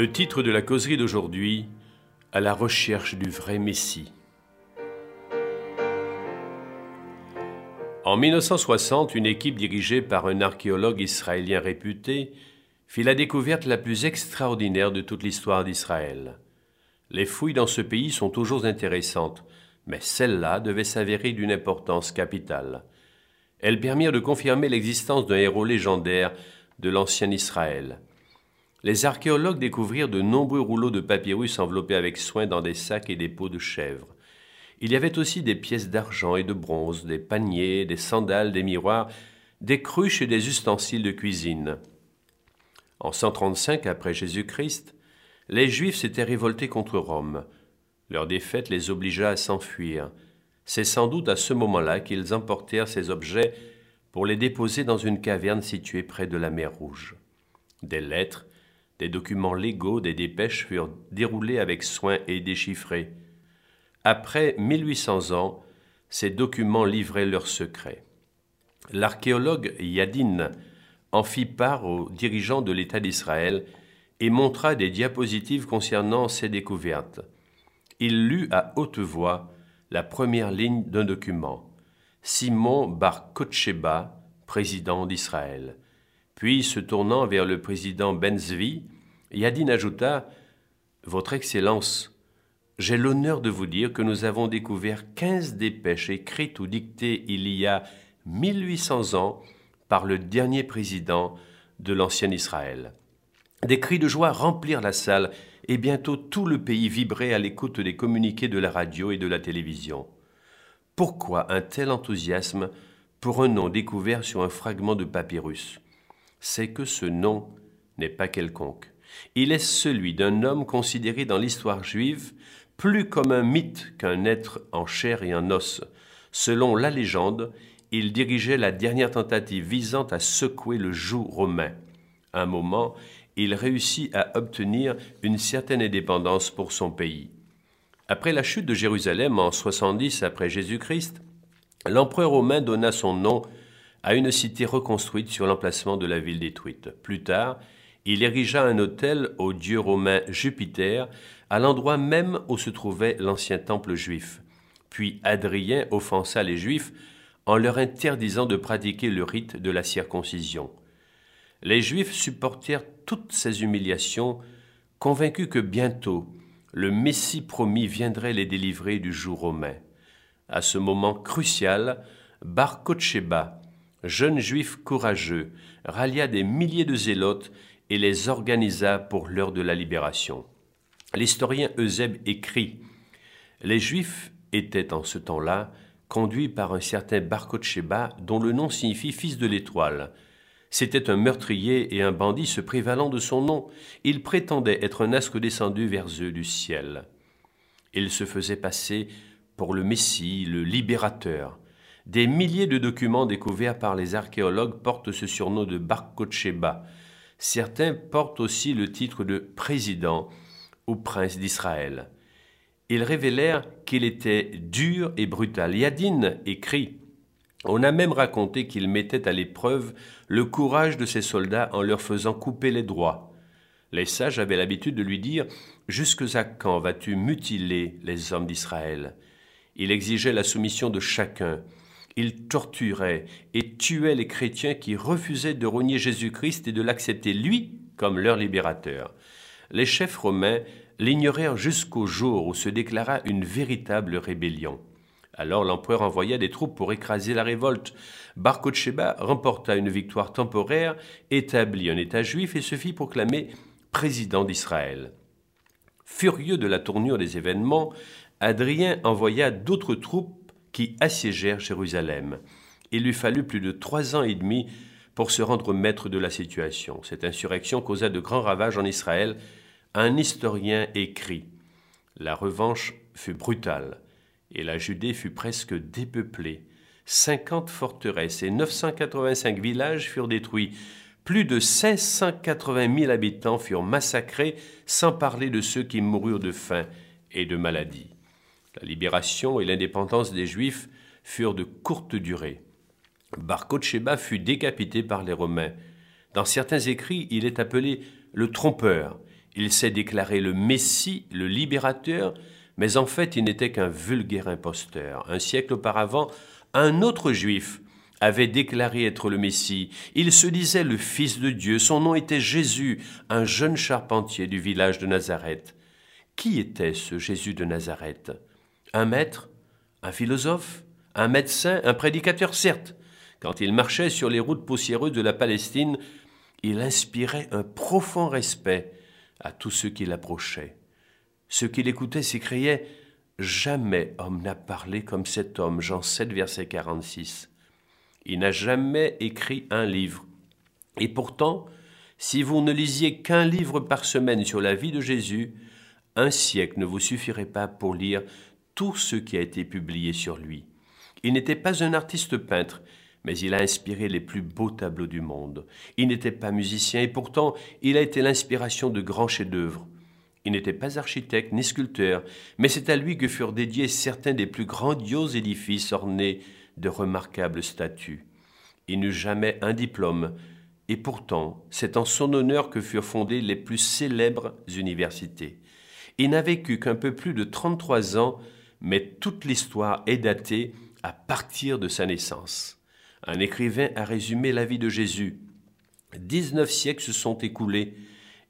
Le titre de la causerie d'aujourd'hui, À la recherche du vrai Messie. En 1960, une équipe dirigée par un archéologue israélien réputé fit la découverte la plus extraordinaire de toute l'histoire d'Israël. Les fouilles dans ce pays sont toujours intéressantes, mais celle-là devait s'avérer d'une importance capitale. Elles permirent de confirmer l'existence d'un héros légendaire de l'ancien Israël. Les archéologues découvrirent de nombreux rouleaux de papyrus enveloppés avec soin dans des sacs et des peaux de chèvre. Il y avait aussi des pièces d'argent et de bronze, des paniers, des sandales, des miroirs, des cruches et des ustensiles de cuisine. En 135 après Jésus-Christ, les Juifs s'étaient révoltés contre Rome. Leur défaite les obligea à s'enfuir. C'est sans doute à ce moment-là qu'ils emportèrent ces objets pour les déposer dans une caverne située près de la mer Rouge. Des lettres, des documents légaux, des dépêches furent déroulés avec soin et déchiffrés. Après 1800 ans, ces documents livraient leurs secrets. L'archéologue Yadin en fit part aux dirigeants de l'État d'Israël et montra des diapositives concernant ces découvertes. Il lut à haute voix la première ligne d'un document. Simon Bar Kocheba, président d'Israël. Puis, se tournant vers le président Benzvi, Yadin ajouta Votre Excellence, j'ai l'honneur de vous dire que nous avons découvert quinze dépêches écrites ou dictées il y a 1800 ans par le dernier président de l'ancien Israël. Des cris de joie remplirent la salle et bientôt tout le pays vibrait à l'écoute des communiqués de la radio et de la télévision. Pourquoi un tel enthousiasme pour un nom découvert sur un fragment de papyrus? C'est que ce nom n'est pas quelconque. Il est celui d'un homme considéré dans l'histoire juive plus comme un mythe qu'un être en chair et en os. Selon la légende, il dirigeait la dernière tentative visant à secouer le joug romain. un moment, il réussit à obtenir une certaine indépendance pour son pays. Après la chute de Jérusalem en 70 après Jésus-Christ, l'empereur romain donna son nom à une cité reconstruite sur l'emplacement de la ville détruite. Plus tard, il érigea un hôtel au dieu romain Jupiter, à l'endroit même où se trouvait l'ancien temple juif. Puis Adrien offensa les Juifs en leur interdisant de pratiquer le rite de la circoncision. Les Juifs supportèrent toutes ces humiliations, convaincus que bientôt le Messie promis viendrait les délivrer du jour romain. À ce moment crucial, Bar Kocheba, jeune juif courageux, rallia des milliers de zélotes et les organisa pour l'heure de la libération. L'historien Eusèbe écrit Les Juifs étaient en ce temps-là conduits par un certain Bar Kocheba, dont le nom signifie fils de l'étoile. C'était un meurtrier et un bandit se prévalant de son nom. Il prétendait être un asque descendu vers eux du ciel. Il se faisait passer pour le Messie, le libérateur. Des milliers de documents découverts par les archéologues portent ce surnom de Bar Kocheba. Certains portent aussi le titre de président ou prince d'Israël. Ils révélèrent qu'il était dur et brutal. Yadin écrit on a même raconté qu'il mettait à l'épreuve le courage de ses soldats en leur faisant couper les droits. Les sages avaient l'habitude de lui dire Jusque à quand vas-tu mutiler les hommes d'Israël? Il exigeait la soumission de chacun. Il torturait et tuait les chrétiens qui refusaient de renier Jésus-Christ et de l'accepter lui comme leur libérateur. Les chefs romains l'ignorèrent jusqu'au jour où se déclara une véritable rébellion. Alors l'empereur envoya des troupes pour écraser la révolte. Bar Kocheba remporta une victoire temporaire, établit un État juif et se fit proclamer président d'Israël. Furieux de la tournure des événements, Adrien envoya d'autres troupes qui assiégèrent Jérusalem. Il lui fallut plus de trois ans et demi pour se rendre maître de la situation. Cette insurrection causa de grands ravages en Israël. Un historien écrit La revanche fut brutale et la Judée fut presque dépeuplée. Cinquante forteresses et 985 villages furent détruits. Plus de 580 000 habitants furent massacrés, sans parler de ceux qui moururent de faim et de maladie. La libération et l'indépendance des Juifs furent de courte durée. Bar Kocheba fut décapité par les Romains. Dans certains écrits, il est appelé le trompeur. Il s'est déclaré le Messie, le libérateur, mais en fait il n'était qu'un vulgaire imposteur. Un siècle auparavant, un autre juif avait déclaré être le Messie. Il se disait le Fils de Dieu. Son nom était Jésus, un jeune charpentier du village de Nazareth. Qui était ce Jésus de Nazareth? Un maître Un philosophe Un médecin Un prédicateur Certes. Quand il marchait sur les routes poussiéreuses de la Palestine, il inspirait un profond respect à tous ceux qui l'approchaient. Ceux qui l'écoutaient s'écriaient Jamais homme n'a parlé comme cet homme, Jean 7, verset 46. Il n'a jamais écrit un livre. Et pourtant, si vous ne lisiez qu'un livre par semaine sur la vie de Jésus, un siècle ne vous suffirait pas pour lire tout ce qui a été publié sur lui. Il n'était pas un artiste peintre, mais il a inspiré les plus beaux tableaux du monde. Il n'était pas musicien et pourtant il a été l'inspiration de grands chefs-d'œuvre. Il n'était pas architecte ni sculpteur, mais c'est à lui que furent dédiés certains des plus grandioses édifices ornés de remarquables statues. Il n'eut jamais un diplôme, et pourtant c'est en son honneur que furent fondées les plus célèbres universités. Il n'a vécu qu'un peu plus de 33 ans, mais toute l'histoire est datée à partir de sa naissance. Un écrivain a résumé la vie de Jésus. Dix-neuf siècles se sont écoulés,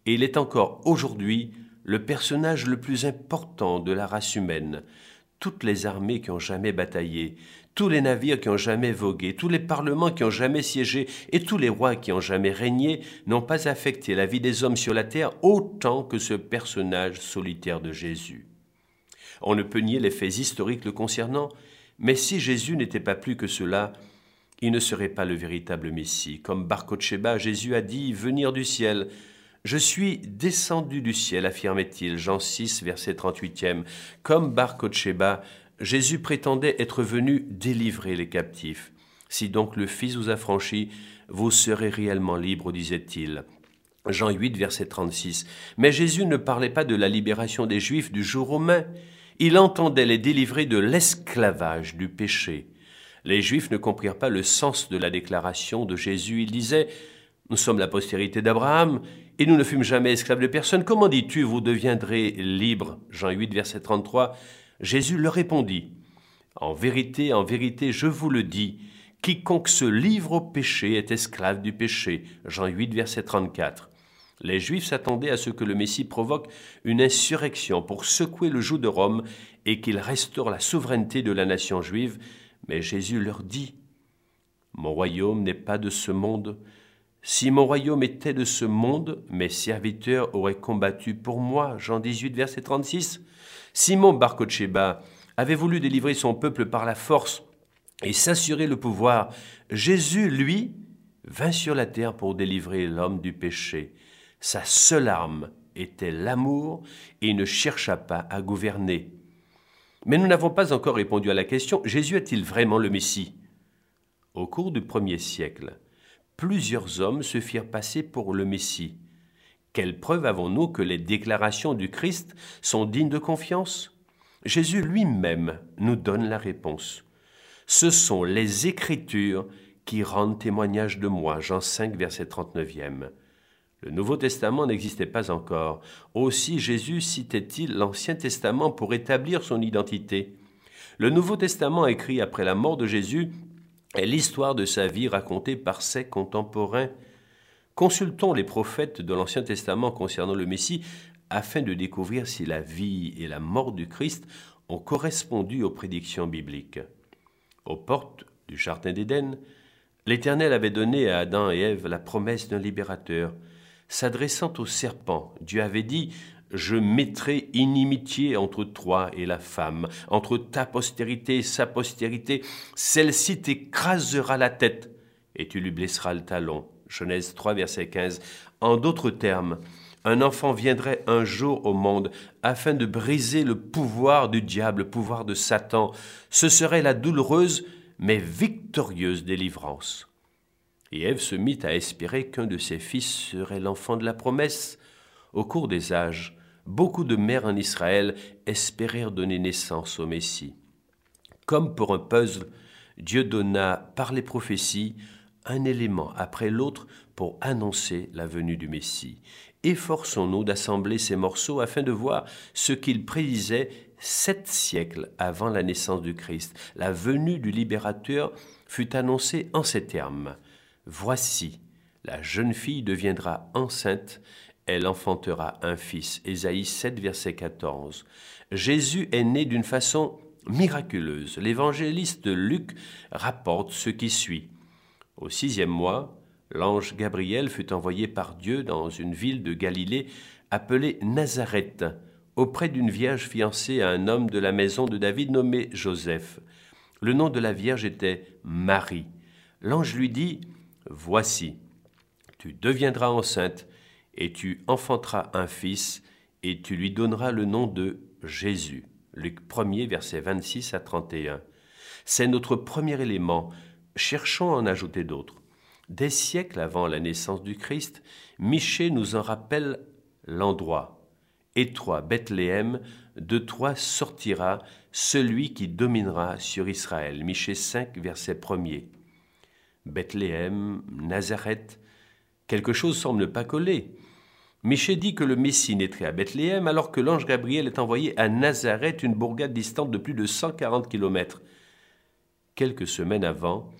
et il est encore aujourd'hui le personnage le plus important de la race humaine. Toutes les armées qui ont jamais bataillé, tous les navires qui ont jamais vogué, tous les parlements qui ont jamais siégé et tous les rois qui ont jamais régné n'ont pas affecté la vie des hommes sur la terre autant que ce personnage solitaire de Jésus. On ne peut nier les faits historiques le concernant, mais si Jésus n'était pas plus que cela, il ne serait pas le véritable Messie. Comme Bar Jésus a dit venir du ciel. Je suis descendu du ciel, affirmait-il, Jean 6, verset 38e. Comme Bar Jésus prétendait être venu délivrer les captifs. Si donc le Fils vous a franchi, vous serez réellement libre, disait-il. Jean 8, verset 36. Mais Jésus ne parlait pas de la libération des Juifs du jour au main. Il entendait les délivrer de l'esclavage du péché. Les Juifs ne comprirent pas le sens de la déclaration de Jésus. Ils disaient Nous sommes la postérité d'Abraham et nous ne fûmes jamais esclaves de personne. Comment dis-tu, vous deviendrez libres Jean 8, verset 33. Jésus leur répondit, En vérité, en vérité, je vous le dis, quiconque se livre au péché est esclave du péché. Jean 8, verset 34. Les Juifs s'attendaient à ce que le Messie provoque une insurrection pour secouer le joug de Rome et qu'il restaure la souveraineté de la nation juive, mais Jésus leur dit, Mon royaume n'est pas de ce monde. Si mon royaume était de ce monde, mes serviteurs auraient combattu pour moi. Jean 18, verset 36. Simon Bar avait voulu délivrer son peuple par la force et s'assurer le pouvoir. Jésus, lui, vint sur la terre pour délivrer l'homme du péché. Sa seule arme était l'amour et il ne chercha pas à gouverner. Mais nous n'avons pas encore répondu à la question Jésus est-il vraiment le Messie? Au cours du premier siècle, plusieurs hommes se firent passer pour le Messie. Quelle preuve avons-nous que les déclarations du Christ sont dignes de confiance? Jésus lui-même nous donne la réponse. Ce sont les Écritures qui rendent témoignage de moi. Jean 5, verset 39e. Le Nouveau Testament n'existait pas encore. Aussi Jésus citait-il l'Ancien Testament pour établir son identité. Le Nouveau Testament écrit après la mort de Jésus est l'histoire de sa vie racontée par ses contemporains. Consultons les prophètes de l'Ancien Testament concernant le Messie afin de découvrir si la vie et la mort du Christ ont correspondu aux prédictions bibliques. Aux portes du Jardin d'Éden, l'Éternel avait donné à Adam et Ève la promesse d'un libérateur. S'adressant au serpent, Dieu avait dit Je mettrai inimitié entre toi et la femme, entre ta postérité et sa postérité. Celle-ci t'écrasera la tête, et tu lui blesseras le talon. Genèse 3, verset 15. En d'autres termes, un enfant viendrait un jour au monde afin de briser le pouvoir du diable, le pouvoir de Satan. Ce serait la douloureuse mais victorieuse délivrance. Et Ève se mit à espérer qu'un de ses fils serait l'enfant de la promesse. Au cours des âges, beaucoup de mères en Israël espérèrent donner naissance au Messie. Comme pour un puzzle, Dieu donna par les prophéties un élément après l'autre pour annoncer la venue du Messie. efforçons-nous d'assembler ces morceaux afin de voir ce qu'il prédisait sept siècles avant la naissance du Christ. La venue du libérateur fut annoncée en ces termes. Voici, la jeune fille deviendra enceinte, elle enfantera un fils. Ésaïe 7, verset 14. Jésus est né d'une façon miraculeuse. L'évangéliste Luc rapporte ce qui suit. Au sixième mois, l'ange Gabriel fut envoyé par Dieu dans une ville de Galilée appelée Nazareth, auprès d'une vierge fiancée à un homme de la maison de David nommé Joseph. Le nom de la vierge était Marie. L'ange lui dit, Voici, tu deviendras enceinte, et tu enfanteras un fils, et tu lui donneras le nom de Jésus. Luc 1er, versets 26 à 31. C'est notre premier élément. Cherchons à en ajouter d'autres. Des siècles avant la naissance du Christ, Michée nous en rappelle l'endroit. Et toi, Bethléem, de toi sortira celui qui dominera sur Israël. Michée 5, verset 1er. Bethléem, Nazareth, quelque chose semble ne pas coller. Michée dit que le Messie naîtrait à Bethléem alors que l'ange Gabriel est envoyé à Nazareth, une bourgade distante de plus de 140 kilomètres. Quelques semaines avant,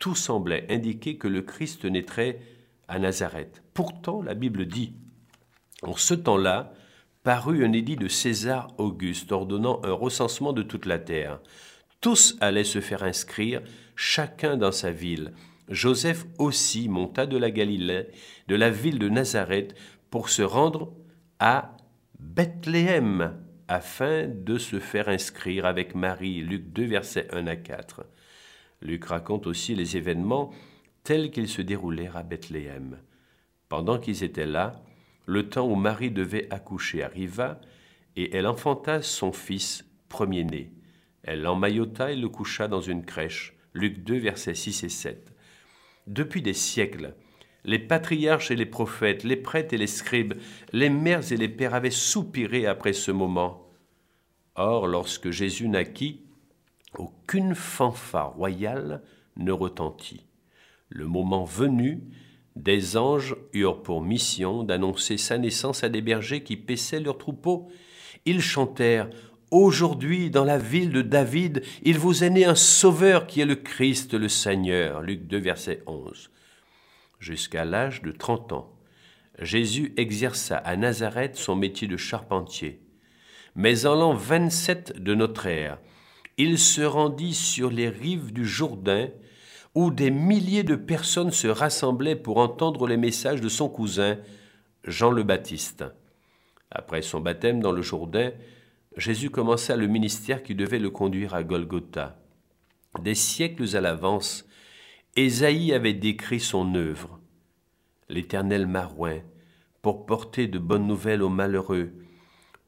tout semblait indiquer que le Christ naîtrait à Nazareth. Pourtant, la Bible dit En ce temps-là, parut un édit de César Auguste ordonnant un recensement de toute la terre. Tous allaient se faire inscrire, chacun dans sa ville. Joseph aussi monta de la Galilée, de la ville de Nazareth, pour se rendre à Bethléem, afin de se faire inscrire avec Marie. Luc 2, versets 1 à 4. Luc raconte aussi les événements tels qu'ils se déroulèrent à Bethléem. Pendant qu'ils étaient là, le temps où Marie devait accoucher arriva, et elle enfanta son fils premier-né. Elle l'emmaillota et le coucha dans une crèche. Luc 2, versets 6 et 7. Depuis des siècles, les patriarches et les prophètes, les prêtres et les scribes, les mères et les pères avaient soupiré après ce moment. Or, lorsque Jésus naquit, aucune fanfare royale ne retentit. Le moment venu, des anges eurent pour mission d'annoncer sa naissance à des bergers qui paissaient leurs troupeaux. Ils chantèrent Aujourd'hui, dans la ville de David, il vous est né un sauveur qui est le Christ, le Seigneur. Luc 2, verset 11. Jusqu'à l'âge de trente ans, Jésus exerça à Nazareth son métier de charpentier. Mais en l'an 27 de notre ère, il se rendit sur les rives du Jourdain, où des milliers de personnes se rassemblaient pour entendre les messages de son cousin, Jean le Baptiste. Après son baptême dans le Jourdain, Jésus commença le ministère qui devait le conduire à Golgotha. Des siècles à l'avance, Ésaïe avait décrit son œuvre. L'Éternel marouin, pour porter de bonnes nouvelles aux malheureux,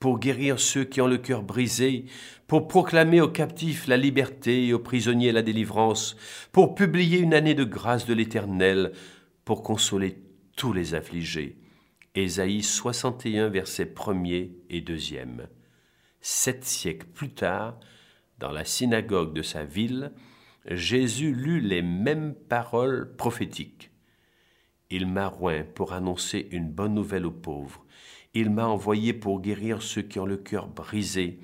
pour guérir ceux qui ont le cœur brisé, pour proclamer aux captifs la liberté et aux prisonniers la délivrance, pour publier une année de grâce de l'Éternel, pour consoler tous les affligés. Ésaïe 61, versets 1 et 2 Sept siècles plus tard, dans la synagogue de sa ville, Jésus lut les mêmes paroles prophétiques. Il m'a roint pour annoncer une bonne nouvelle aux pauvres. Il m'a envoyé pour guérir ceux qui ont le cœur brisé,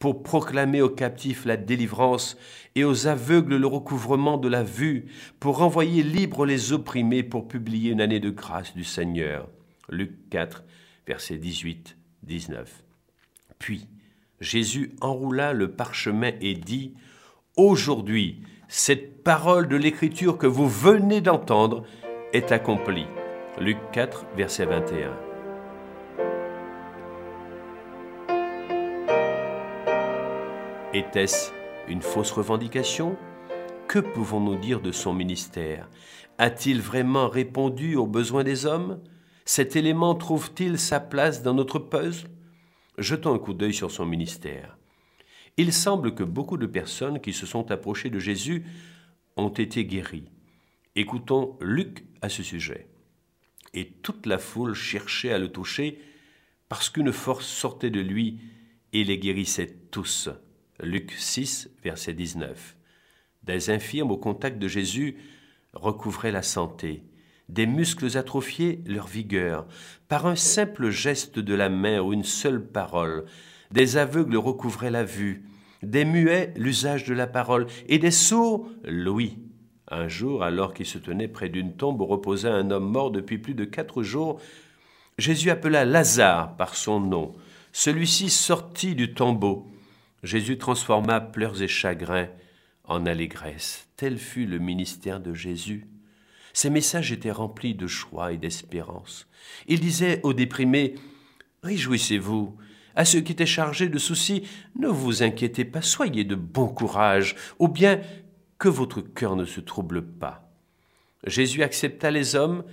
pour proclamer aux captifs la délivrance et aux aveugles le recouvrement de la vue, pour renvoyer libres les opprimés, pour publier une année de grâce du Seigneur. Luc 4, versets 18, 19. Puis Jésus enroula le parchemin et dit, Aujourd'hui, cette parole de l'Écriture que vous venez d'entendre est accomplie. Luc 4, verset 21. Était-ce une fausse revendication? Que pouvons-nous dire de son ministère? A-t-il vraiment répondu aux besoins des hommes? Cet élément trouve-t-il sa place dans notre puzzle? Jetons un coup d'œil sur son ministère. Il semble que beaucoup de personnes qui se sont approchées de Jésus ont été guéries. Écoutons Luc à ce sujet. Et toute la foule cherchait à le toucher parce qu'une force sortait de lui et les guérissait tous. Luc 6, verset 19. Des infirmes au contact de Jésus recouvraient la santé. Des muscles atrophiés leur vigueur, par un simple geste de la main ou une seule parole, des aveugles recouvraient la vue, des muets l'usage de la parole, et des sourds l'ouïe. Un jour, alors qu'il se tenait près d'une tombe où reposait un homme mort depuis plus de quatre jours, Jésus appela Lazare par son nom. Celui-ci sortit du tombeau. Jésus transforma pleurs et chagrins en allégresse. Tel fut le ministère de Jésus. Ses messages étaient remplis de joie et d'espérance. Il disait aux déprimés Réjouissez-vous. À ceux qui étaient chargés de soucis, ne vous inquiétez pas, soyez de bon courage, ou bien que votre cœur ne se trouble pas. Jésus accepta les hommes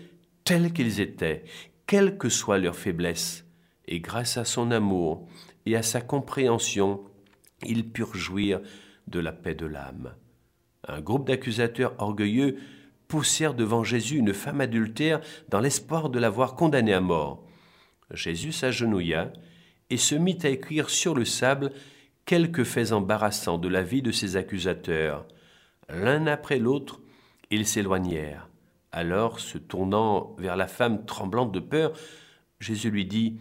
tels qu'ils étaient, quelle que soit leur faiblesse, et grâce à son amour et à sa compréhension, ils purent jouir de la paix de l'âme. Un groupe d'accusateurs orgueilleux poussèrent devant Jésus une femme adultère dans l'espoir de la voir condamnée à mort. Jésus s'agenouilla et se mit à écrire sur le sable quelques faits embarrassants de la vie de ses accusateurs. L'un après l'autre, ils s'éloignèrent. Alors, se tournant vers la femme tremblante de peur, Jésus lui dit,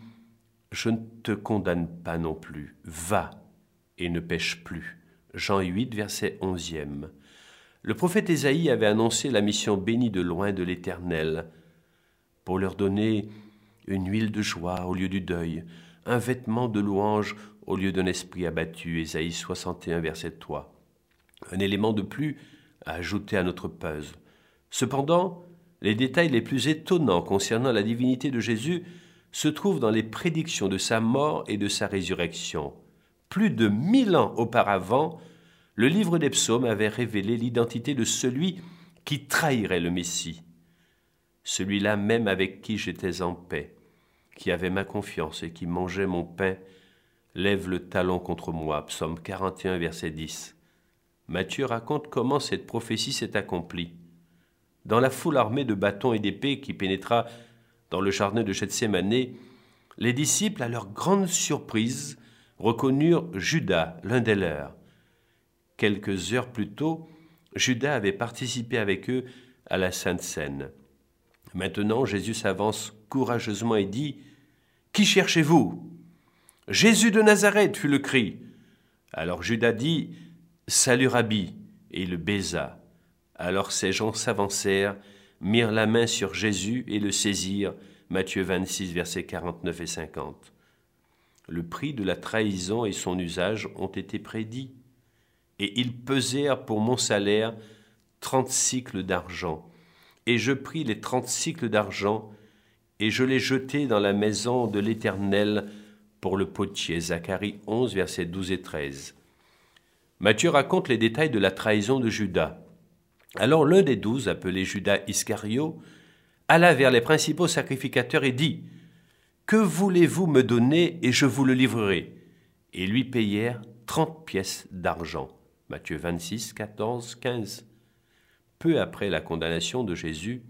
Je ne te condamne pas non plus, va et ne pêche plus. Jean 8, verset 11. Le prophète Ésaïe avait annoncé la mission bénie de loin de l'Éternel, pour leur donner une huile de joie au lieu du deuil, un vêtement de louange au lieu d'un esprit abattu. Ésaïe 61, verset 3. Un élément de plus à ajouter à notre puzzle. Cependant, les détails les plus étonnants concernant la divinité de Jésus se trouvent dans les prédictions de sa mort et de sa résurrection. Plus de mille ans auparavant, le livre des psaumes avait révélé l'identité de celui qui trahirait le Messie, celui-là même avec qui j'étais en paix, qui avait ma confiance et qui mangeait mon pain, lève le talon contre moi. Psaume 41, verset 10. Matthieu raconte comment cette prophétie s'est accomplie. Dans la foule armée de bâtons et d'épées qui pénétra dans le jardin de Gethsemane, les disciples, à leur grande surprise, reconnurent Judas, l'un des leurs. Quelques heures plus tôt, Judas avait participé avec eux à la Sainte Seine. Maintenant, Jésus s'avance courageusement et dit Qui cherchez-vous Jésus de Nazareth fut le cri. Alors Judas dit Salut Rabbi, et le baisa. Alors ces gens s'avancèrent, mirent la main sur Jésus et le saisirent. Matthieu 26, versets 49 et 50. Le prix de la trahison et son usage ont été prédits et ils pesèrent pour mon salaire trente cycles d'argent. Et je pris les trente cycles d'argent, et je les jetai dans la maison de l'Éternel pour le potier. Zacharie 11, versets 12 et 13. Matthieu raconte les détails de la trahison de Judas. Alors l'un des douze, appelé Judas Iscario, alla vers les principaux sacrificateurs et dit Que voulez-vous me donner et je vous le livrerai? Et lui payèrent trente pièces d'argent. Matthieu 26, 14, 15. Peu après la condamnation de Jésus,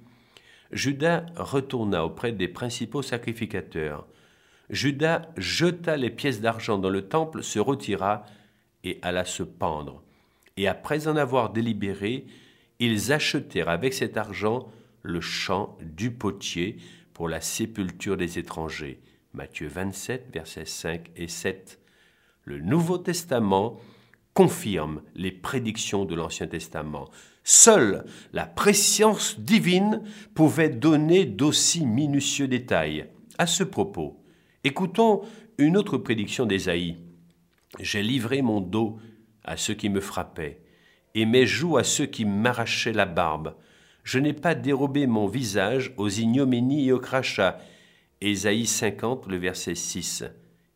Judas retourna auprès des principaux sacrificateurs. Judas jeta les pièces d'argent dans le temple, se retira et alla se pendre. Et après en avoir délibéré, ils achetèrent avec cet argent le champ du potier pour la sépulture des étrangers. Matthieu 27, versets 5 et 7. Le Nouveau Testament confirme les prédictions de l'Ancien Testament. Seule la préscience divine pouvait donner d'aussi minutieux détails. À ce propos, écoutons une autre prédiction d'Ésaïe. J'ai livré mon dos à ceux qui me frappaient, et mes joues à ceux qui m'arrachaient la barbe. Je n'ai pas dérobé mon visage aux ignominies et aux crachats. Ésaïe 50, le verset 6.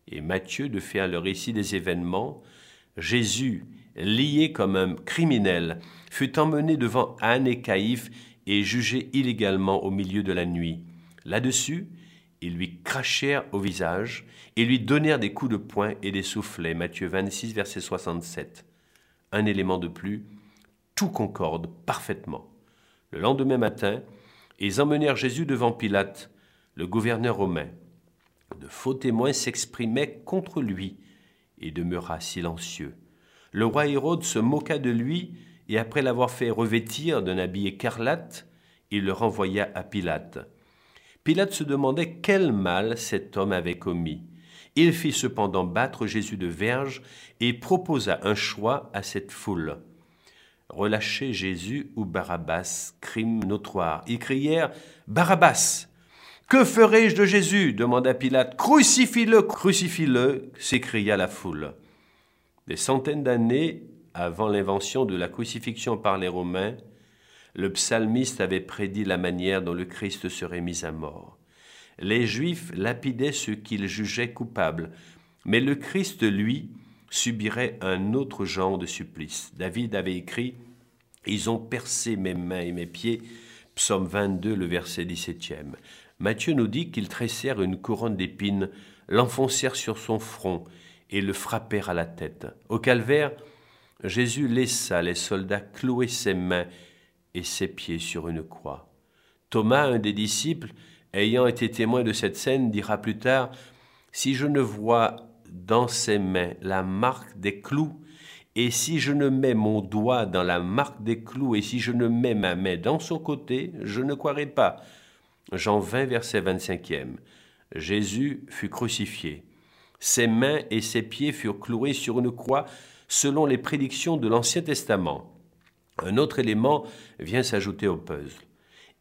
Et Matthieu de faire le récit des événements Jésus, lié comme un criminel, fut emmené devant Anne et Caïphe et jugé illégalement au milieu de la nuit. Là-dessus, ils lui crachèrent au visage et lui donnèrent des coups de poing et des soufflets. Matthieu 26, verset 67. Un élément de plus, tout concorde parfaitement. Le lendemain matin, ils emmenèrent Jésus devant Pilate, le gouverneur romain. De faux témoins s'exprimaient contre lui et demeura silencieux. Le roi Hérode se moqua de lui, et après l'avoir fait revêtir d'un habit écarlate, il le renvoya à Pilate. Pilate se demandait quel mal cet homme avait commis. Il fit cependant battre Jésus de verge et proposa un choix à cette foule. Relâchez Jésus ou Barabbas, crime notoire. Ils crièrent Barabbas Que ferai-je de Jésus? demanda Pilate. Crucifie-le, crucifie-le s'écria la foule. Des centaines d'années avant l'invention de la crucifixion par les Romains, le psalmiste avait prédit la manière dont le Christ serait mis à mort. Les Juifs lapidaient ceux qu'ils jugeaient coupables, mais le Christ, lui, subirait un autre genre de supplice. David avait écrit Ils ont percé mes mains et mes pieds. Psaume 22, le verset 17e. Matthieu nous dit qu'ils tressèrent une couronne d'épines, l'enfoncèrent sur son front et le frappèrent à la tête. Au calvaire, Jésus laissa les soldats clouer ses mains et ses pieds sur une croix. Thomas, un des disciples, ayant été témoin de cette scène, dira plus tard Si je ne vois dans ses mains la marque des clous, et si je ne mets mon doigt dans la marque des clous, et si je ne mets ma main dans son côté, je ne croirai pas. Jean 20, verset 25e. Jésus fut crucifié. Ses mains et ses pieds furent cloués sur une croix selon les prédictions de l'Ancien Testament. Un autre élément vient s'ajouter au puzzle.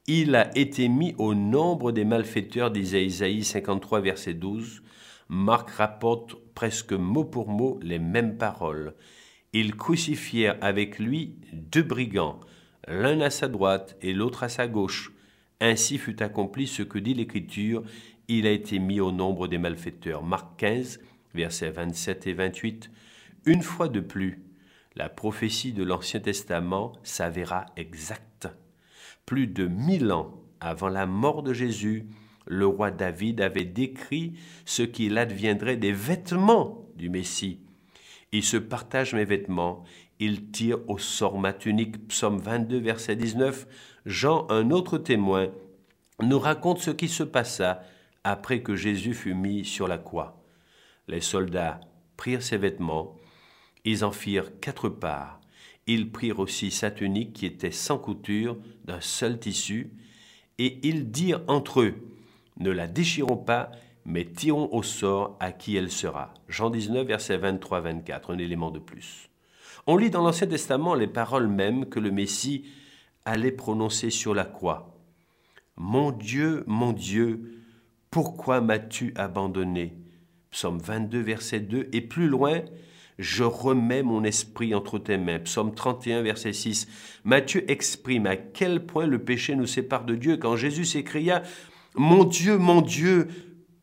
Il a été mis au nombre des malfaiteurs d'Isaïe 53, verset 12, Marc rapporte presque mot pour mot les mêmes paroles. Ils crucifièrent avec lui deux brigands, l'un à sa droite et l'autre à sa gauche. Ainsi fut accompli ce que dit l'Écriture, il a été mis au nombre des malfaiteurs. Marc 15, versets 27 et 28. Une fois de plus, la prophétie de l'Ancien Testament s'avéra exacte. Plus de mille ans avant la mort de Jésus, le roi David avait décrit ce qu'il adviendrait des vêtements du Messie. Il se partage mes vêtements, il tire au sort ma tunique. Psaume 22, verset 19. Jean, un autre témoin, nous raconte ce qui se passa après que Jésus fut mis sur la croix. Les soldats prirent ses vêtements, ils en firent quatre parts. Ils prirent aussi sa tunique qui était sans couture, d'un seul tissu, et ils dirent entre eux, ne la déchirons pas, mais tirons au sort à qui elle sera. Jean 19, verset 23-24, un élément de plus. On lit dans l'Ancien Testament les paroles mêmes que le Messie allait prononcer sur la croix. Mon Dieu, mon Dieu, pourquoi m'as-tu abandonné? Psaume 22, verset 2, et plus loin, je remets mon esprit entre tes mains. Psaume 31, verset 6. Matthieu exprime à quel point le péché nous sépare de Dieu quand Jésus s'écria mon Dieu, mon Dieu,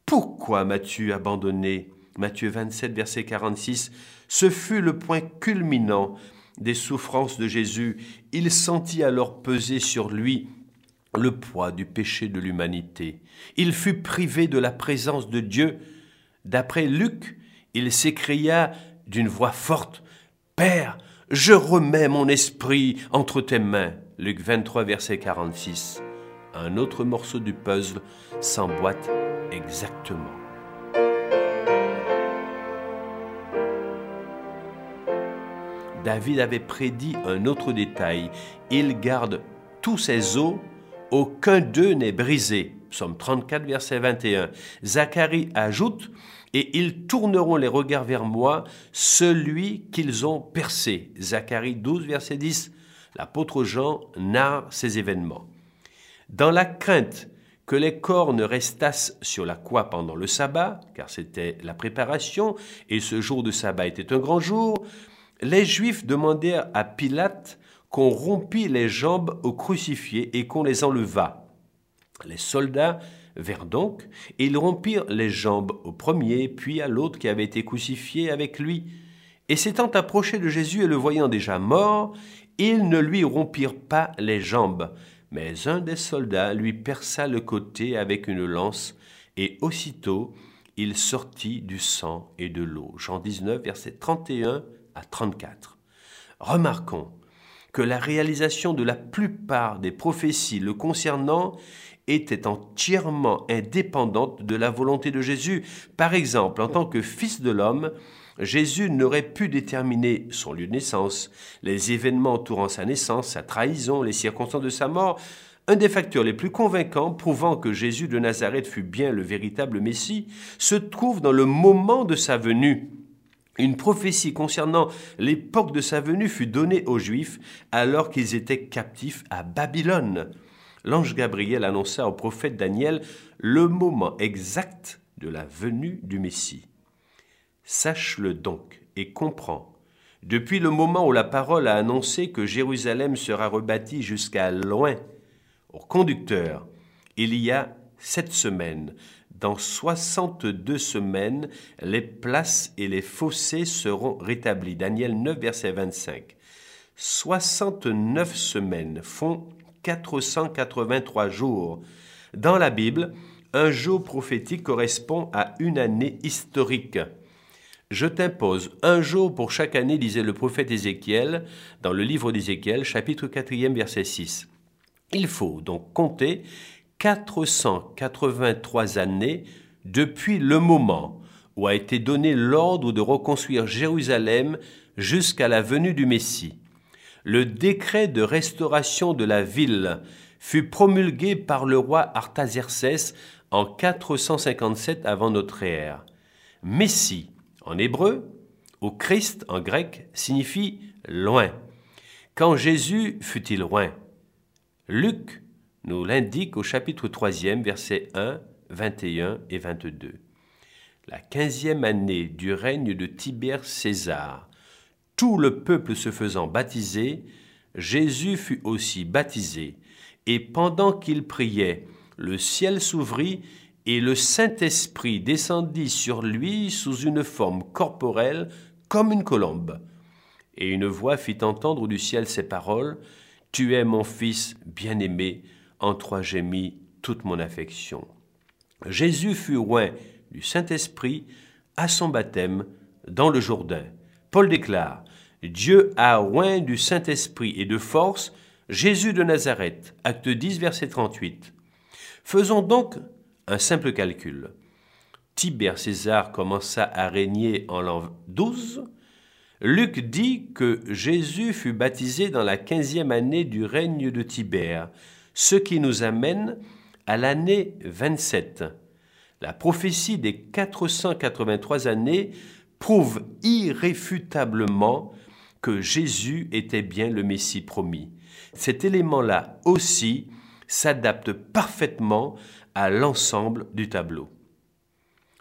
pourquoi m'as-tu abandonné? Matthieu 27, verset 46. Ce fut le point culminant des souffrances de Jésus. Il sentit alors peser sur lui le poids du péché de l'humanité. Il fut privé de la présence de Dieu. D'après Luc, il s'écria d'une voix forte, Père, je remets mon esprit entre tes mains. Luc 23, verset 46 un autre morceau du puzzle s'emboîte exactement. David avait prédit un autre détail. Il garde tous ses os, aucun d'eux n'est brisé. Psaume 34, verset 21. Zacharie ajoute Et ils tourneront les regards vers moi, celui qu'ils ont percé. Zacharie 12, verset 10. L'apôtre Jean narre ces événements. Dans la crainte que les corps ne restassent sur la croix pendant le sabbat, car c'était la préparation, et ce jour de sabbat était un grand jour, les Juifs demandèrent à Pilate qu'on rompît les jambes aux crucifiés et qu'on les enlevât. Les soldats vinrent donc, et ils rompirent les jambes au premier, puis à l'autre qui avait été crucifié avec lui. Et s'étant approchés de Jésus et le voyant déjà mort, ils ne lui rompirent pas les jambes, mais un des soldats lui perça le côté avec une lance, et aussitôt il sortit du sang et de l'eau. Jean 19, versets 31 à 34. Remarquons que la réalisation de la plupart des prophéties le concernant était entièrement indépendante de la volonté de Jésus. Par exemple, en tant que Fils de l'homme, Jésus n'aurait pu déterminer son lieu de naissance, les événements entourant sa naissance, sa trahison, les circonstances de sa mort, Un des facteurs les plus convaincants prouvant que Jésus de Nazareth fut bien le véritable Messie se trouve dans le moment de sa venue. Une prophétie concernant l'époque de sa venue fut donnée aux Juifs alors qu'ils étaient captifs à Babylone. L'ange Gabriel annonça au prophète Daniel le moment exact de la venue du Messie. Sache-le donc et comprends. Depuis le moment où la parole a annoncé que Jérusalem sera rebâtie jusqu'à loin, au conducteur, il y a sept semaines, dans 62 semaines, les places et les fossés seront rétablis. Daniel 9, verset 25. 69 semaines font 483 jours. Dans la Bible, un jour prophétique correspond à une année historique. Je t'impose un jour pour chaque année, disait le prophète Ézéchiel dans le livre d'Ézéchiel, chapitre 4, verset 6. Il faut donc compter 483 années depuis le moment où a été donné l'ordre de reconstruire Jérusalem jusqu'à la venue du Messie. Le décret de restauration de la ville fut promulgué par le roi Artaxerxès en 457 avant notre ère. Messie en hébreu ou Christ en grec signifie loin. Quand Jésus fut-il loin? Luc nous l'indique au chapitre 3, versets 1, 21 et 22. La quinzième année du règne de Tibère César, tout le peuple se faisant baptiser, Jésus fut aussi baptisé, et pendant qu'il priait, le ciel s'ouvrit et le Saint-Esprit descendit sur lui sous une forme corporelle comme une colombe. Et une voix fit entendre du ciel ces paroles, Tu es mon Fils bien-aimé, en toi j'ai mis toute mon affection. Jésus fut oint du Saint-Esprit à son baptême dans le Jourdain. Paul déclare Dieu a oint du Saint-Esprit et de force Jésus de Nazareth. Acte 10, verset 38. Faisons donc un simple calcul. Tibère César commença à régner en l'an 12. Luc dit que Jésus fut baptisé dans la quinzième année du règne de Tibère, ce qui nous amène à l'année 27. La prophétie des 483 années prouve irréfutablement que Jésus était bien le Messie promis. Cet élément-là aussi s'adapte parfaitement à l'ensemble du tableau.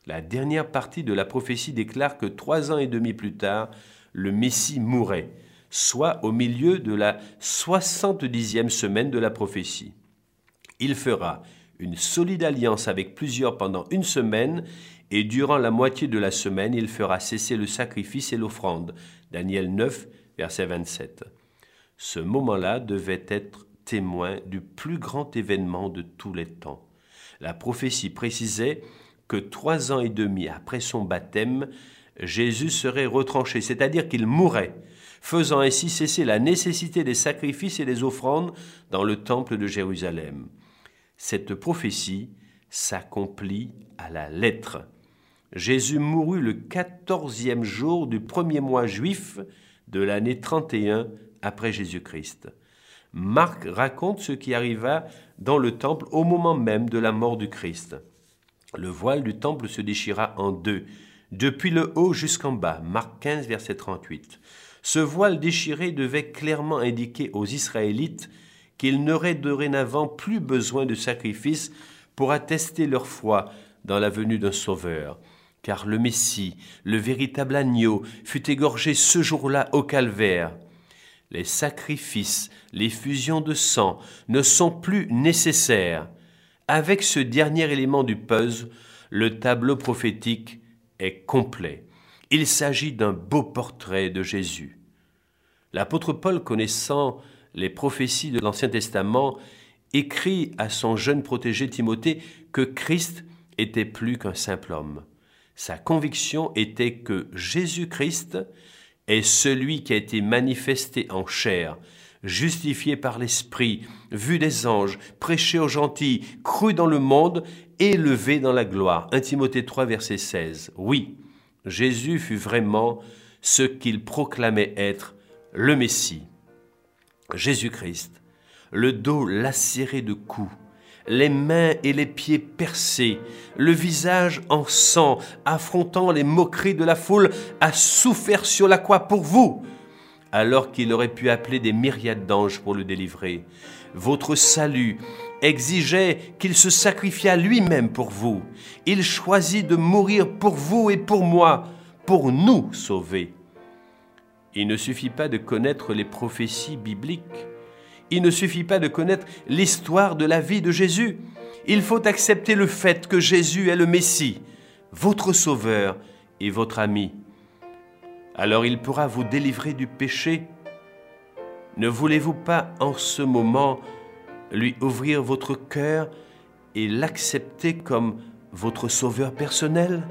La dernière partie de la prophétie déclare que trois ans et demi plus tard, le Messie mourrait, soit au milieu de la soixante-dixième semaine de la prophétie. Il fera une solide alliance avec plusieurs pendant une semaine, et durant la moitié de la semaine, il fera cesser le sacrifice et l'offrande. Daniel 9, verset 27. Ce moment-là devait être témoin du plus grand événement de tous les temps. La prophétie précisait que trois ans et demi après son baptême, Jésus serait retranché, c'est-à-dire qu'il mourrait faisant ainsi cesser la nécessité des sacrifices et des offrandes dans le temple de Jérusalem. Cette prophétie s'accomplit à la lettre. Jésus mourut le quatorzième jour du premier mois juif de l'année 31 après Jésus-Christ. Marc raconte ce qui arriva dans le temple au moment même de la mort du Christ. Le voile du temple se déchira en deux, depuis le haut jusqu'en bas. Marc 15, verset 38. Ce voile déchiré devait clairement indiquer aux Israélites qu'ils n'auraient dorénavant plus besoin de sacrifices pour attester leur foi dans la venue d'un Sauveur, car le Messie, le véritable agneau, fut égorgé ce jour-là au calvaire. Les sacrifices, les fusions de sang ne sont plus nécessaires. Avec ce dernier élément du puzzle, le tableau prophétique est complet. Il s'agit d'un beau portrait de Jésus. L'apôtre Paul, connaissant les prophéties de l'Ancien Testament, écrit à son jeune protégé Timothée que Christ était plus qu'un simple homme. Sa conviction était que Jésus-Christ est celui qui a été manifesté en chair, justifié par l'Esprit, vu des anges, prêché aux gentils, cru dans le monde, élevé dans la gloire. 1 Timothée 3, verset 16. Oui, Jésus fut vraiment ce qu'il proclamait être, le Messie, Jésus-Christ, le dos lacéré de coups, les mains et les pieds percés, le visage en sang, affrontant les moqueries de la foule, a souffert sur la croix pour vous, alors qu'il aurait pu appeler des myriades d'anges pour le délivrer. Votre salut exigeait qu'il se sacrifiât lui-même pour vous. Il choisit de mourir pour vous et pour moi, pour nous sauver. Il ne suffit pas de connaître les prophéties bibliques. Il ne suffit pas de connaître l'histoire de la vie de Jésus. Il faut accepter le fait que Jésus est le Messie, votre Sauveur et votre ami. Alors il pourra vous délivrer du péché. Ne voulez-vous pas en ce moment lui ouvrir votre cœur et l'accepter comme votre Sauveur personnel?